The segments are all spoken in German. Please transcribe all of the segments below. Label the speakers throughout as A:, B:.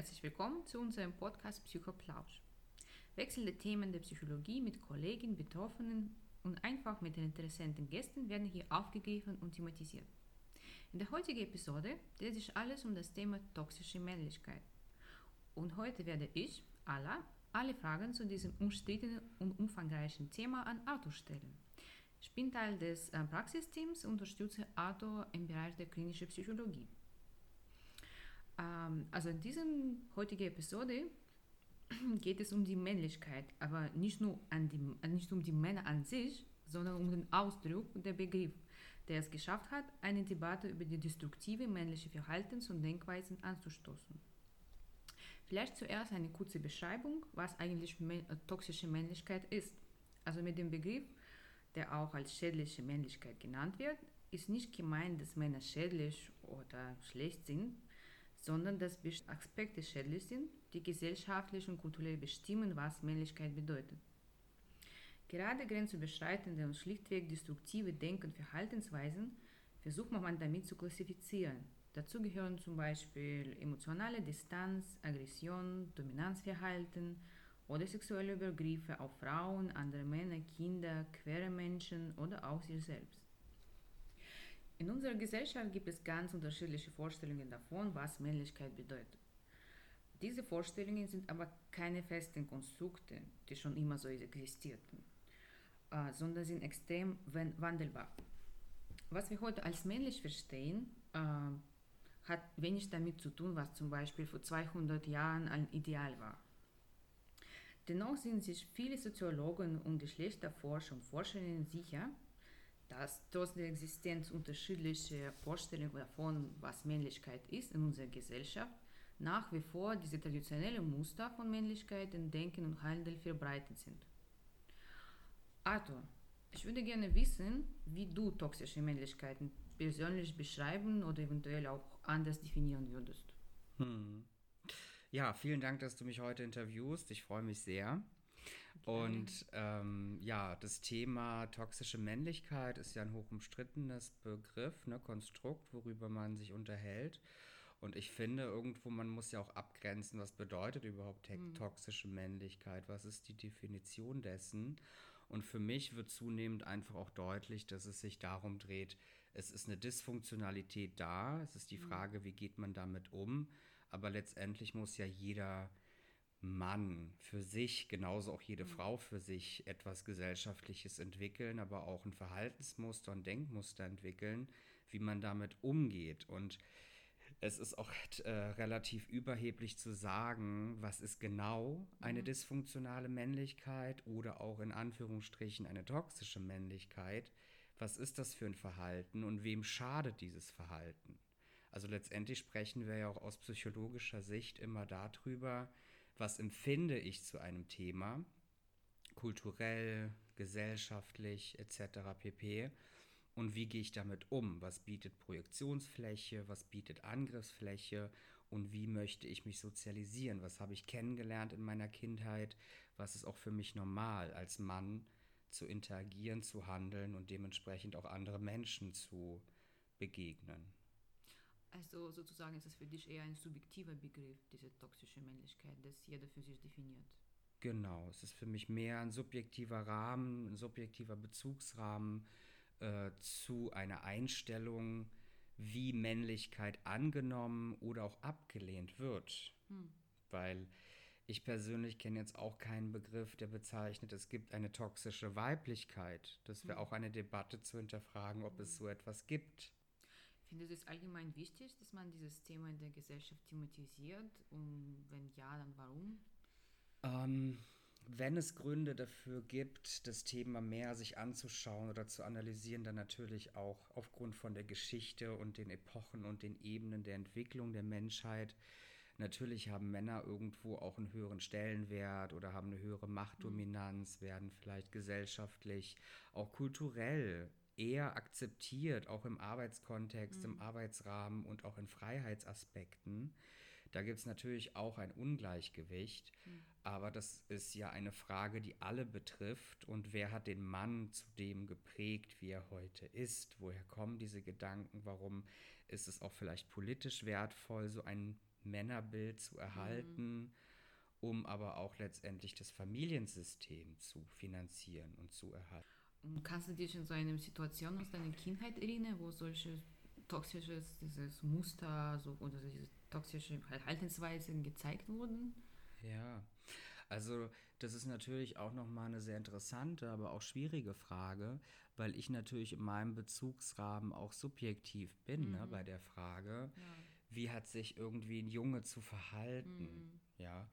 A: Herzlich willkommen zu unserem Podcast Psychoplausch. Wechselnde Themen der Psychologie mit Kollegen, Betroffenen und einfach mit den interessanten Gästen werden hier aufgegriffen und thematisiert. In der heutigen Episode dreht sich alles um das Thema toxische Männlichkeit. Und heute werde ich, Ala, alle Fragen zu diesem umstrittenen und umfangreichen Thema an Arthur stellen. Ich bin Teil des äh, Praxisteams und unterstütze Arthur im Bereich der klinischen Psychologie. Ähm, also in dieser heutigen Episode geht es um die Männlichkeit, aber nicht nur, an die, nicht um die Männer an sich, sondern um den Ausdruck und den Begriff, der es geschafft hat, eine Debatte über die destruktive männliche Verhaltens- und Denkweisen anzustoßen. Vielleicht zuerst eine kurze Beschreibung, was eigentlich toxische Männlichkeit ist. Also mit dem Begriff der auch als schädliche Männlichkeit genannt wird, ist nicht gemeint, dass Männer schädlich oder schlecht sind, sondern dass Aspekte schädlich sind, die gesellschaftlich und kulturell bestimmen, was Männlichkeit bedeutet. Gerade grenzüberschreitende und schlichtweg destruktive Denk- und Verhaltensweisen versucht man damit zu klassifizieren. Dazu gehören zum Beispiel emotionale Distanz, Aggression, Dominanzverhalten, oder sexuelle Übergriffe auf Frauen, andere Männer, Kinder, queere Menschen oder auch sich selbst. In unserer Gesellschaft gibt es ganz unterschiedliche Vorstellungen davon, was Männlichkeit bedeutet. Diese Vorstellungen sind aber keine festen Konstrukte, die schon immer so existierten, äh, sondern sind extrem wandelbar. Was wir heute als männlich verstehen, äh, hat wenig damit zu tun, was zum Beispiel vor 200 Jahren ein Ideal war. Dennoch sind sich viele Soziologen und Geschlechterforscher und Forscherinnen sicher, dass trotz der Existenz unterschiedlicher Vorstellungen davon, was Männlichkeit ist in unserer Gesellschaft, nach wie vor diese traditionellen Muster von Männlichkeit in Denken und Handeln verbreitet sind. Arthur, ich würde gerne wissen, wie du toxische Männlichkeiten persönlich beschreiben oder eventuell auch anders definieren würdest.
B: Hm. Ja, vielen Dank, dass du mich heute interviewst. Ich freue mich sehr. Und ähm, ja, das Thema toxische Männlichkeit ist ja ein hoch umstrittenes Begriff, ne, Konstrukt, worüber man sich unterhält. Und ich finde irgendwo, man muss ja auch abgrenzen, was bedeutet überhaupt mhm. toxische Männlichkeit? Was ist die Definition dessen? Und für mich wird zunehmend einfach auch deutlich, dass es sich darum dreht, es ist eine Dysfunktionalität da. Es ist die Frage, wie geht man damit um? aber letztendlich muss ja jeder Mann für sich, genauso auch jede mhm. Frau für sich etwas Gesellschaftliches entwickeln, aber auch ein Verhaltensmuster und Denkmuster entwickeln, wie man damit umgeht. Und es ist auch äh, relativ überheblich zu sagen, was ist genau eine mhm. dysfunktionale Männlichkeit oder auch in Anführungsstrichen eine toxische Männlichkeit. Was ist das für ein Verhalten und wem schadet dieses Verhalten? Also letztendlich sprechen wir ja auch aus psychologischer Sicht immer darüber, was empfinde ich zu einem Thema, kulturell, gesellschaftlich etc. pp. Und wie gehe ich damit um? Was bietet Projektionsfläche? Was bietet Angriffsfläche? Und wie möchte ich mich sozialisieren? Was habe ich kennengelernt in meiner Kindheit? Was ist auch für mich normal als Mann zu interagieren, zu handeln und dementsprechend auch andere Menschen zu begegnen?
A: Also sozusagen ist es für dich eher ein subjektiver Begriff, diese toxische Männlichkeit, das jeder für sich definiert.
B: Genau, es ist für mich mehr ein subjektiver Rahmen, ein subjektiver Bezugsrahmen äh, zu einer Einstellung, wie Männlichkeit angenommen oder auch abgelehnt wird. Hm. Weil ich persönlich kenne jetzt auch keinen Begriff, der bezeichnet, es gibt eine toxische Weiblichkeit. Das wäre hm. auch eine Debatte zu hinterfragen, ob hm. es so etwas gibt.
A: Findest du es allgemein wichtig, dass man dieses Thema in der Gesellschaft thematisiert? Und wenn ja, dann warum?
B: Ähm, wenn es Gründe dafür gibt, das Thema mehr sich anzuschauen oder zu analysieren, dann natürlich auch aufgrund von der Geschichte und den Epochen und den Ebenen der Entwicklung der Menschheit. Natürlich haben Männer irgendwo auch einen höheren Stellenwert oder haben eine höhere Machtdominanz, werden vielleicht gesellschaftlich, auch kulturell eher akzeptiert, auch im Arbeitskontext, mhm. im Arbeitsrahmen und auch in Freiheitsaspekten. Da gibt es natürlich auch ein Ungleichgewicht, mhm. aber das ist ja eine Frage, die alle betrifft. Und wer hat den Mann zu dem geprägt, wie er heute ist? Woher kommen diese Gedanken? Warum ist es auch vielleicht politisch wertvoll, so ein Männerbild zu erhalten? Mhm um aber auch letztendlich das Familiensystem zu finanzieren und zu erhalten.
A: Kannst du dich in so eine Situation aus deiner Kindheit erinnern, wo solche toxisches, dieses Muster so, oder diese toxische Verhaltensweisen gezeigt wurden?
B: Ja, also das ist natürlich auch nochmal eine sehr interessante, aber auch schwierige Frage, weil ich natürlich in meinem Bezugsrahmen auch subjektiv bin ne, mhm. ne, bei der Frage, ja. wie hat sich irgendwie ein Junge zu verhalten, mhm. ja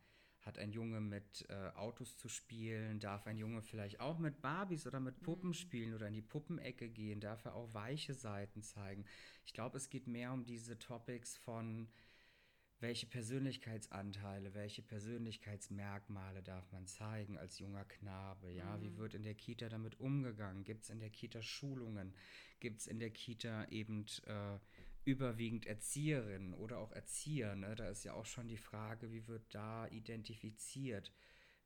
B: hat ein Junge mit äh, Autos zu spielen? Darf ein Junge vielleicht auch mit Barbies oder mit Puppen mhm. spielen oder in die Puppenecke gehen? Darf er auch weiche Seiten zeigen? Ich glaube, es geht mehr um diese Topics von, welche Persönlichkeitsanteile, welche Persönlichkeitsmerkmale darf man zeigen als junger Knabe? Ja, mhm. wie wird in der Kita damit umgegangen? Gibt es in der Kita Schulungen? Gibt es in der Kita eben äh, überwiegend Erzieherinnen oder auch Erzieher. Ne? Da ist ja auch schon die Frage, wie wird da identifiziert?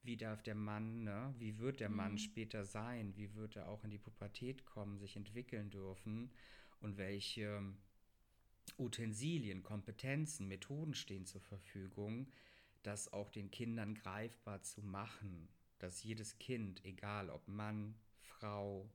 B: Wie darf der Mann, ne? wie wird der mhm. Mann später sein? Wie wird er auch in die Pubertät kommen, sich entwickeln dürfen? Und welche Utensilien, Kompetenzen, Methoden stehen zur Verfügung, das auch den Kindern greifbar zu machen, dass jedes Kind, egal ob Mann, Frau,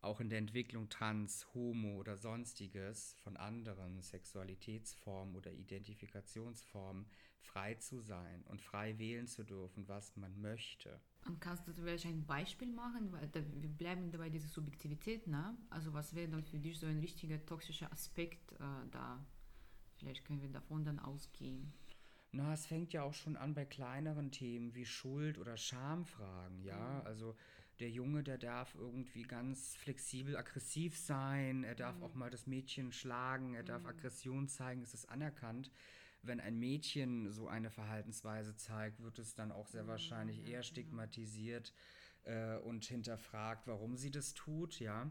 B: auch in der Entwicklung trans, homo oder sonstiges von anderen Sexualitätsformen oder Identifikationsformen frei zu sein und frei wählen zu dürfen, was man möchte.
A: Und kannst du vielleicht ein Beispiel machen? Weil wir bleiben dabei diese Subjektivität, ne? Also was wäre dann für dich so ein richtiger toxischer Aspekt äh, da? Vielleicht können wir davon dann ausgehen.
B: Na, es fängt ja auch schon an bei kleineren Themen wie Schuld- oder Schamfragen, ja. Mhm. Also der Junge, der darf irgendwie ganz flexibel aggressiv sein, er darf mhm. auch mal das Mädchen schlagen, er darf mhm. Aggression zeigen, es ist anerkannt. Wenn ein Mädchen so eine Verhaltensweise zeigt, wird es dann auch sehr mhm, wahrscheinlich eher stigmatisiert äh, und hinterfragt, warum sie das tut, ja.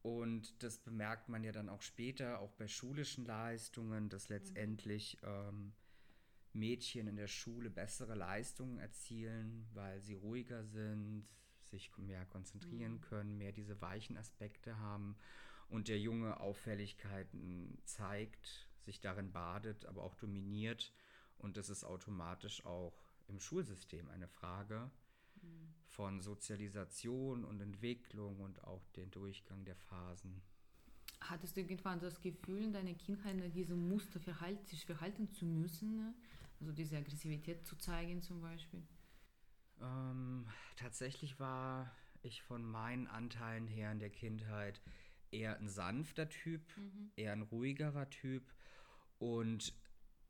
B: Und das bemerkt man ja dann auch später, auch bei schulischen Leistungen, dass mhm. letztendlich ähm, Mädchen in der Schule bessere Leistungen erzielen, weil sie ruhiger sind, sich mehr konzentrieren mhm. können, mehr diese weichen Aspekte haben und der Junge Auffälligkeiten zeigt, sich darin badet, aber auch dominiert. Und das ist automatisch auch im Schulsystem eine Frage mhm. von Sozialisation und Entwicklung und auch den Durchgang der Phasen.
A: Hattest du irgendwann das Gefühl, in deiner Kindheit in diesem Muster verhalten, sich verhalten zu müssen? Ne? Also diese Aggressivität zu zeigen zum Beispiel?
B: Ähm, tatsächlich war ich von meinen Anteilen her in der Kindheit eher ein sanfter Typ, mhm. eher ein ruhigerer Typ. Und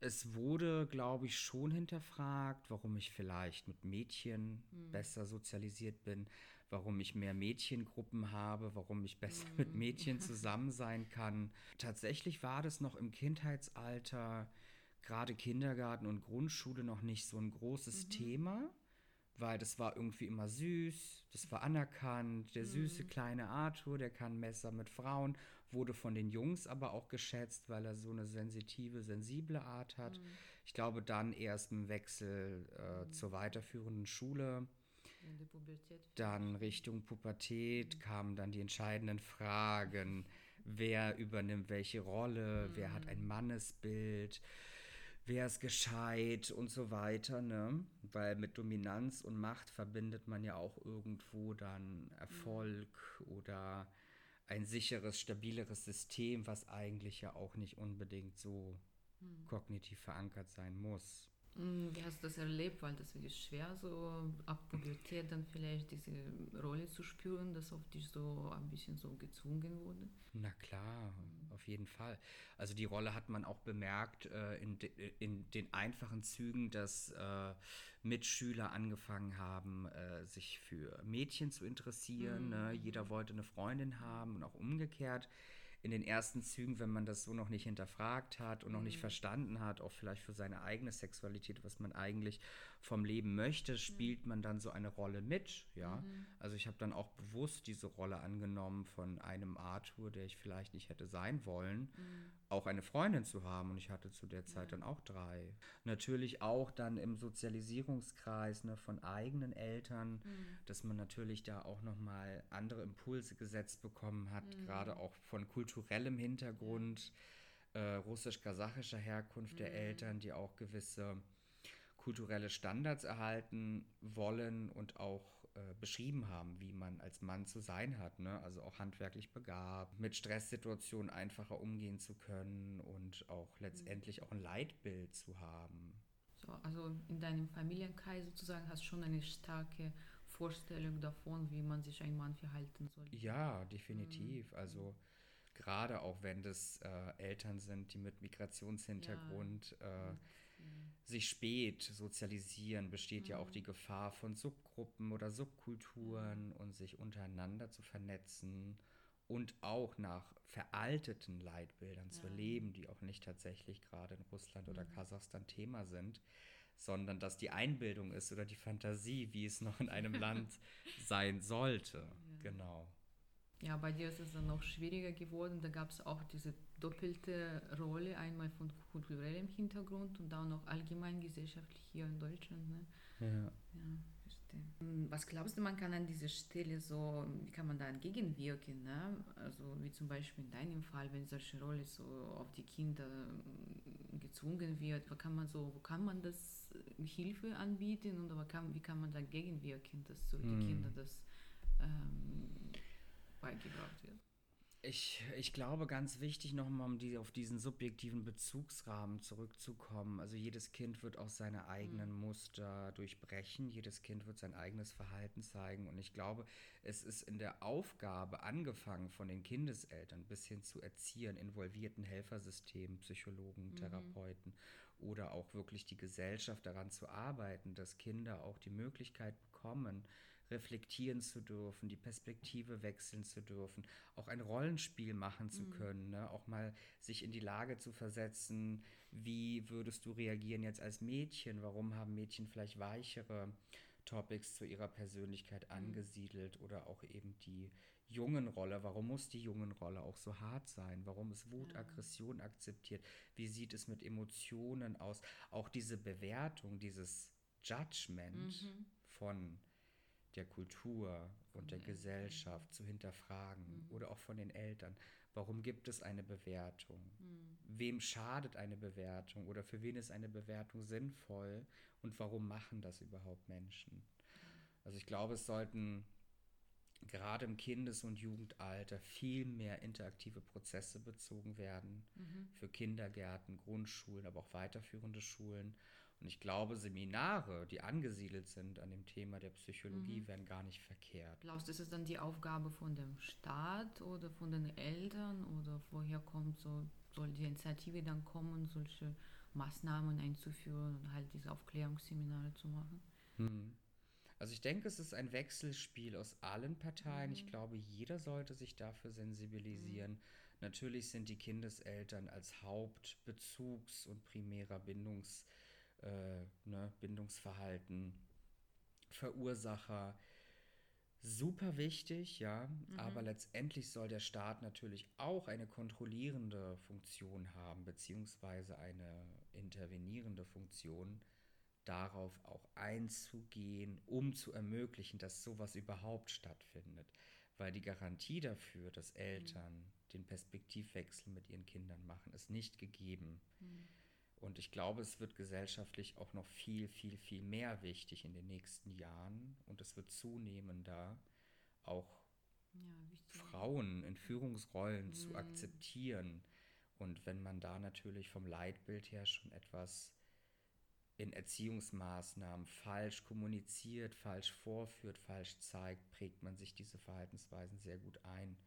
B: es wurde, glaube ich, schon hinterfragt, warum ich vielleicht mit Mädchen mhm. besser sozialisiert bin, warum ich mehr Mädchengruppen habe, warum ich besser mhm. mit Mädchen zusammen sein kann. Tatsächlich war das noch im Kindheitsalter, gerade Kindergarten und Grundschule, noch nicht so ein großes mhm. Thema weil das war irgendwie immer süß, das war anerkannt. Der süße mhm. kleine Arthur, der kann Messer mit Frauen, wurde von den Jungs aber auch geschätzt, weil er so eine sensitive, sensible Art hat. Mhm. Ich glaube, dann erst im Wechsel äh, mhm. zur weiterführenden Schule. Dann Richtung Pubertät mhm. kamen dann die entscheidenden Fragen. Wer übernimmt welche Rolle? Wer hat ein mhm. Mannesbild? Wer ist gescheit und so weiter, ne? Weil mit Dominanz und Macht verbindet man ja auch irgendwo dann Erfolg mhm. oder ein sicheres, stabileres System, was eigentlich ja auch nicht unbedingt so mhm. kognitiv verankert sein muss.
A: Mm, wie hast du das erlebt? Weil das ist schwer, so ab Pubertät dann vielleicht diese Rolle zu spüren, dass auf dich so ein bisschen so gezwungen wurde?
B: Na klar, auf jeden Fall. Also die Rolle hat man auch bemerkt äh, in, de, in den einfachen Zügen, dass äh, Mitschüler angefangen haben, äh, sich für Mädchen zu interessieren. Mhm. Ne? Jeder wollte eine Freundin haben und auch umgekehrt. In den ersten Zügen, wenn man das so noch nicht hinterfragt hat und noch nicht mhm. verstanden hat, auch vielleicht für seine eigene Sexualität, was man eigentlich vom Leben möchte, spielt man dann so eine Rolle mit. Ja, mhm. also ich habe dann auch bewusst diese Rolle angenommen von einem Arthur, der ich vielleicht nicht hätte sein wollen, mhm. auch eine Freundin zu haben. Und ich hatte zu der Zeit ja. dann auch drei. Natürlich auch dann im Sozialisierungskreis ne, von eigenen Eltern, mhm. dass man natürlich da auch noch mal andere Impulse gesetzt bekommen hat, mhm. gerade auch von kulturellem Hintergrund. Äh, russisch-kasachischer Herkunft der mhm. Eltern, die auch gewisse kulturelle Standards erhalten wollen und auch äh, beschrieben haben, wie man als Mann zu sein hat. Ne? Also auch handwerklich begabt, mit Stresssituationen einfacher umgehen zu können und auch letztendlich auch ein Leitbild zu haben.
A: So, also in deinem Familienkreis sozusagen hast du schon eine starke Vorstellung davon, wie man sich ein Mann verhalten soll.
B: Ja, definitiv. Mhm. Also gerade auch wenn das äh, Eltern sind, die mit Migrationshintergrund ja. äh, sich spät sozialisieren, besteht mhm. ja auch mhm. die Gefahr von Subgruppen oder Subkulturen und sich untereinander zu vernetzen und auch nach veralteten Leitbildern ja. zu leben, die auch nicht tatsächlich gerade in Russland mhm. oder Kasachstan Thema sind, sondern dass die Einbildung ist oder die Fantasie, wie es noch in einem Land sein sollte. Ja. Genau.
A: Ja, bei dir ist es dann noch schwieriger geworden. Da gab es auch diese doppelte Rolle, einmal von kulturellem Hintergrund und dann noch allgemein gesellschaftlich hier in Deutschland. Ne? Ja. ja verstehe. Was glaubst du, man kann an dieser Stelle so, wie kann man da entgegenwirken? Ne? Also wie zum Beispiel in deinem Fall, wenn solche Rolle so auf die Kinder hm, gezwungen wird, wo kann man so, wo kann man das äh, Hilfe anbieten und kann, wie kann man dagegen wirken, dass so die hm. Kinder das ähm, beigebracht wird?
B: Ich, ich glaube, ganz wichtig nochmal, um die, auf diesen subjektiven Bezugsrahmen zurückzukommen. Also jedes Kind wird auch seine eigenen mhm. Muster durchbrechen, jedes Kind wird sein eigenes Verhalten zeigen. Und ich glaube, es ist in der Aufgabe, angefangen von den Kindeseltern bis hin zu Erziehern, involvierten Helfersystemen, Psychologen, mhm. Therapeuten oder auch wirklich die Gesellschaft daran zu arbeiten, dass Kinder auch die Möglichkeit bekommen, reflektieren zu dürfen, die Perspektive wechseln zu dürfen, auch ein Rollenspiel machen zu mhm. können, ne? auch mal sich in die Lage zu versetzen, wie würdest du reagieren jetzt als Mädchen, warum haben Mädchen vielleicht weichere Topics zu ihrer Persönlichkeit mhm. angesiedelt oder auch eben die jungen Rolle, warum muss die jungen Rolle auch so hart sein? Warum ist Wut. Aggression akzeptiert? Wie sieht es mit Emotionen aus? Auch diese Bewertung, dieses Judgment mhm. von der Kultur und der Gesellschaft zu hinterfragen mhm. oder auch von den Eltern. Warum gibt es eine Bewertung? Mhm. Wem schadet eine Bewertung oder für wen ist eine Bewertung sinnvoll und warum machen das überhaupt Menschen? Also ich glaube, es sollten gerade im Kindes- und Jugendalter viel mehr interaktive Prozesse bezogen werden mhm. für Kindergärten, Grundschulen, aber auch weiterführende Schulen und ich glaube, Seminare, die angesiedelt sind an dem Thema der Psychologie, mhm. wären gar nicht verkehrt.
A: Glaubst du, ist es dann die Aufgabe von dem Staat oder von den Eltern oder woher kommt so, soll die Initiative dann kommen, solche Maßnahmen einzuführen und halt diese Aufklärungsseminare zu machen?
B: Mhm. Also ich denke, es ist ein Wechselspiel aus allen Parteien. Mhm. Ich glaube, jeder sollte sich dafür sensibilisieren. Mhm. Natürlich sind die Kindeseltern als Hauptbezugs- und primärer Bindungs- äh, ne, Bindungsverhalten, Verursacher. Super wichtig, ja, mhm. aber letztendlich soll der Staat natürlich auch eine kontrollierende Funktion haben, beziehungsweise eine intervenierende Funktion, darauf auch einzugehen, um zu ermöglichen, dass sowas überhaupt stattfindet. Weil die Garantie dafür, dass Eltern mhm. den Perspektivwechsel mit ihren Kindern machen, ist nicht gegeben. Mhm. Und ich glaube, es wird gesellschaftlich auch noch viel, viel, viel mehr wichtig in den nächsten Jahren. Und es wird zunehmender auch ja, Frauen in Führungsrollen mhm. zu akzeptieren. Und wenn man da natürlich vom Leitbild her schon etwas in Erziehungsmaßnahmen falsch kommuniziert, falsch vorführt, falsch zeigt, prägt man sich diese Verhaltensweisen sehr gut ein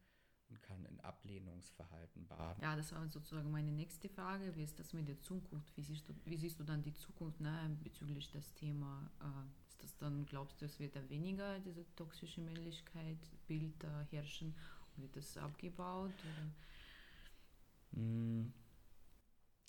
B: und kann in Ablehnungsverhalten baden.
A: Ja, das war sozusagen meine nächste Frage. Wie ist das mit der Zukunft? Wie siehst du, wie siehst du dann die Zukunft ne, bezüglich des Thema? Äh, ist das dann, glaubst du, es wird da weniger diese toxische Männlichkeit, Bild herrschen? Wird das abgebaut? Oder?
B: Hm.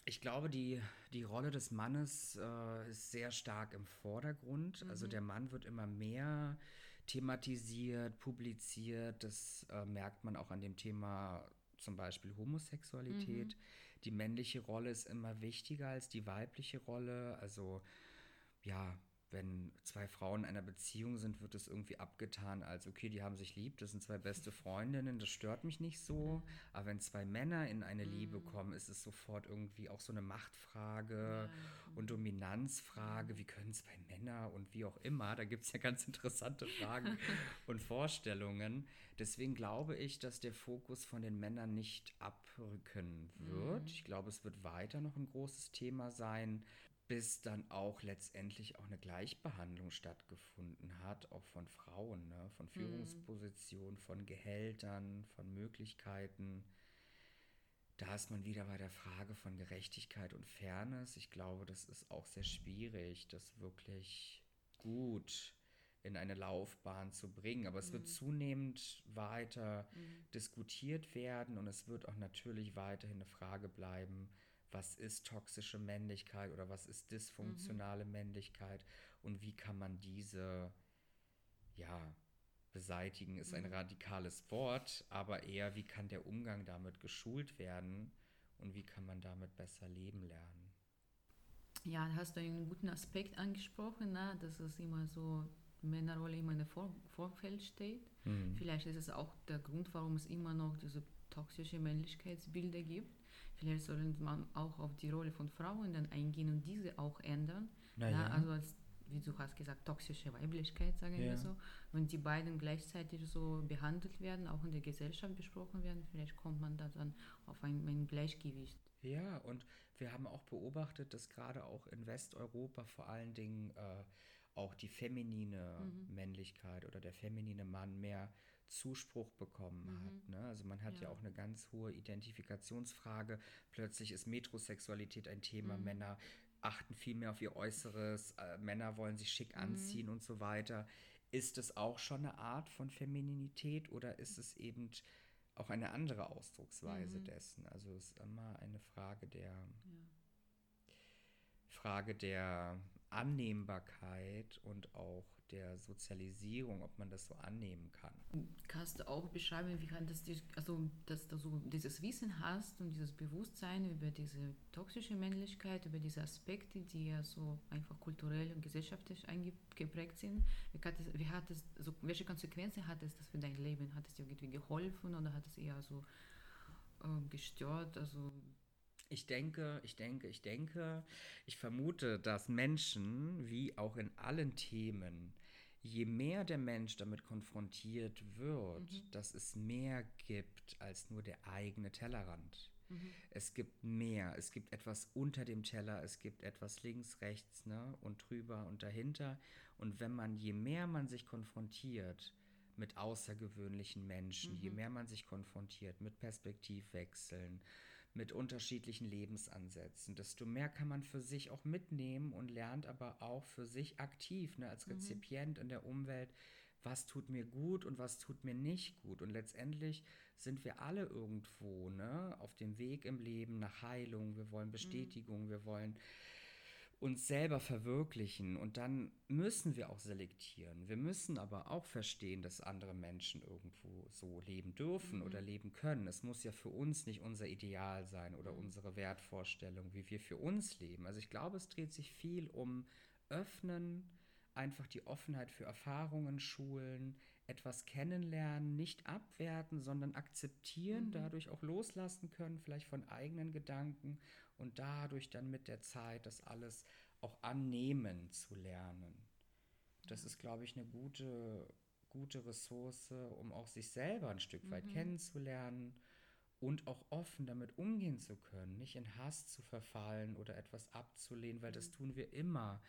B: Ich glaube, die, die Rolle des Mannes äh, ist sehr stark im Vordergrund. Also mhm. Also der Mann wird immer mehr thematisiert, publiziert. Das äh, merkt man auch an dem Thema zum Beispiel Homosexualität. Mhm. Die männliche Rolle ist immer wichtiger als die weibliche Rolle. Also ja, wenn zwei Frauen in einer Beziehung sind, wird es irgendwie abgetan als, okay, die haben sich lieb, das sind zwei beste Freundinnen, das stört mich nicht so. Aber wenn zwei Männer in eine Liebe mhm. kommen, ist es sofort irgendwie auch so eine Machtfrage und Dominanzfrage. Wie können zwei Männer und wie auch immer, da gibt es ja ganz interessante Fragen und Vorstellungen. Deswegen glaube ich, dass der Fokus von den Männern nicht abrücken wird. Mhm. Ich glaube, es wird weiter noch ein großes Thema sein bis dann auch letztendlich auch eine Gleichbehandlung stattgefunden hat, auch von Frauen, ne? von mhm. Führungspositionen, von Gehältern, von Möglichkeiten. Da ist man wieder bei der Frage von Gerechtigkeit und Fairness. Ich glaube, das ist auch sehr schwierig, das wirklich gut in eine Laufbahn zu bringen. Aber es mhm. wird zunehmend weiter mhm. diskutiert werden und es wird auch natürlich weiterhin eine Frage bleiben, was ist toxische Männlichkeit oder was ist dysfunktionale mhm. Männlichkeit und wie kann man diese, ja, beseitigen ist ein mhm. radikales Wort, aber eher, wie kann der Umgang damit geschult werden und wie kann man damit besser leben lernen.
A: Ja, da hast du einen guten Aspekt angesprochen, ne? dass es immer so Männerrolle immer in der Vor Vorfeld steht. Mhm. Vielleicht ist es auch der Grund, warum es immer noch diese toxische Männlichkeitsbilder gibt. Vielleicht sollte man auch auf die Rolle von Frauen dann eingehen und diese auch ändern. Naja. Ja, also als, wie du hast gesagt, toxische Weiblichkeit, sagen ja. wir so. Wenn die beiden gleichzeitig so behandelt werden, auch in der Gesellschaft besprochen werden, vielleicht kommt man da dann auf ein, ein Gleichgewicht.
B: Ja, und wir haben auch beobachtet, dass gerade auch in Westeuropa vor allen Dingen äh, auch die feminine mhm. Männlichkeit oder der feminine Mann mehr Zuspruch bekommen mhm. hat. Ne? Also man hat ja. ja. auch eine ganz hohe Identifikationsfrage. Plötzlich ist Metrosexualität ein Thema. Mhm. Männer achten viel mehr auf ihr Äußeres, äh, Männer wollen sich schick mhm. anziehen und so weiter. Ist es auch schon eine Art von Femininität oder ist es eben auch eine andere Ausdrucksweise mhm. dessen? Also es ist immer eine Frage der ja. Frage der Annehmbarkeit und auch der Sozialisierung, ob man das so annehmen kann.
A: Kannst du auch beschreiben, wie kann das, also dass du so dieses Wissen hast und dieses Bewusstsein über diese toxische Männlichkeit, über diese Aspekte, die ja so einfach kulturell und gesellschaftlich eingeprägt sind. Wie hat es, wie hat es so, welche Konsequenzen hat es das für dein Leben? Hat es dir irgendwie geholfen oder hat es eher so äh, gestört? Also
B: ich denke, ich denke, ich denke, ich vermute, dass Menschen, wie auch in allen Themen, je mehr der Mensch damit konfrontiert wird, mhm. dass es mehr gibt als nur der eigene Tellerrand. Mhm. Es gibt mehr, es gibt etwas unter dem Teller, es gibt etwas links, rechts ne, und drüber und dahinter. Und wenn man, je mehr man sich konfrontiert mit außergewöhnlichen Menschen, mhm. je mehr man sich konfrontiert mit Perspektivwechseln, mit unterschiedlichen Lebensansätzen. Desto mehr kann man für sich auch mitnehmen und lernt aber auch für sich aktiv, ne, als mhm. Rezipient mhm. in der Umwelt, was tut mir gut und was tut mir nicht gut. Und letztendlich sind wir alle irgendwo ne, auf dem Weg im Leben nach Heilung. Wir wollen mhm. Bestätigung, mhm. wir wollen uns selber verwirklichen und dann müssen wir auch selektieren. Wir müssen aber auch verstehen, dass andere Menschen irgendwo so leben dürfen mhm. oder leben können. Es muss ja für uns nicht unser Ideal sein oder mhm. unsere Wertvorstellung, wie wir für uns leben. Also ich glaube, es dreht sich viel um Öffnen, einfach die Offenheit für Erfahrungen schulen, etwas kennenlernen, nicht abwerten, sondern akzeptieren, mhm. dadurch auch loslassen können, vielleicht von eigenen Gedanken und dadurch dann mit der Zeit das alles auch annehmen zu lernen. Das ist, glaube ich, eine gute, gute Ressource, um auch sich selber ein Stück weit mhm. kennenzulernen und auch offen damit umgehen zu können, nicht in Hass zu verfallen oder etwas abzulehnen, weil mhm. das tun wir immer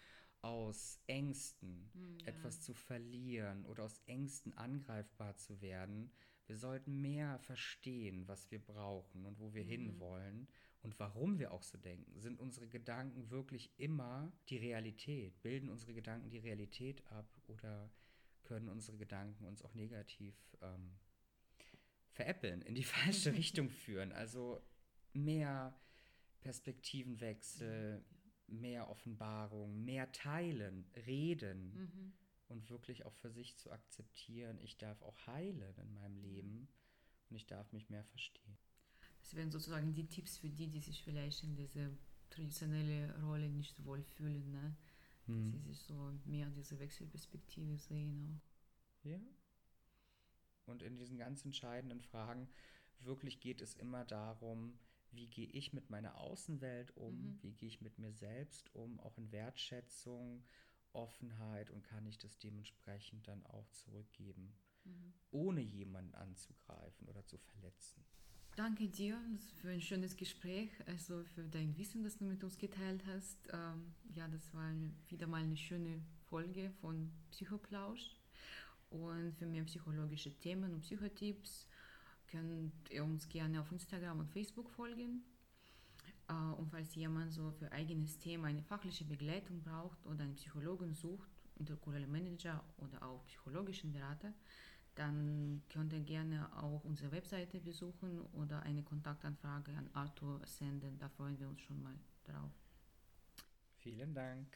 B: aus Ängsten, mhm, ja. etwas zu verlieren oder aus Ängsten angreifbar zu werden. Wir sollten mehr verstehen, was wir brauchen und wo wir mhm. hinwollen und warum wir auch so denken. Sind unsere Gedanken wirklich immer die Realität? Bilden unsere Gedanken die Realität ab oder können unsere Gedanken uns auch negativ ähm, veräppeln, in die falsche Richtung führen? Also mehr Perspektivenwechsel, mehr Offenbarung, mehr teilen, reden
A: Mhm.
B: und wirklich auch für sich zu akzeptieren, ich darf auch heilen in meinem Leben und ich darf mich mehr verstehen.
A: Das wären sozusagen die Tipps für die, die sich vielleicht in diese traditionelle Rolle nicht wohlfühlen, ne? dass
B: Hm.
A: sie sich so mehr diese Wechselperspektive sehen auch.
B: Ja. Und in diesen ganz entscheidenden Fragen wirklich geht es immer darum, wie gehe ich mit meiner Außenwelt um,
A: Mhm.
B: wie gehe ich mit mir selbst um, auch in Wertschätzung, Offenheit und kann ich das dementsprechend dann auch zurückgeben,
A: Mhm.
B: ohne jemanden anzugreifen oder zu verletzen.
A: Danke dir für ein schönes Gespräch, also für dein Wissen, das du mit uns geteilt hast. Ähm, ja, das war wieder mal eine schöne Folge von Psychoplausch. Und für mehr psychologische Themen und Psychotipps könnt ihr uns gerne auf Instagram und Facebook folgen. Äh, und falls jemand so für eigenes Thema eine fachliche Begleitung braucht oder einen Psychologen sucht, interkulturelle Manager oder auch psychologischen Berater, dann könnt ihr gerne auch unsere Webseite besuchen oder eine Kontaktanfrage an Arthur senden. Da freuen wir uns schon mal drauf.
B: Vielen Dank.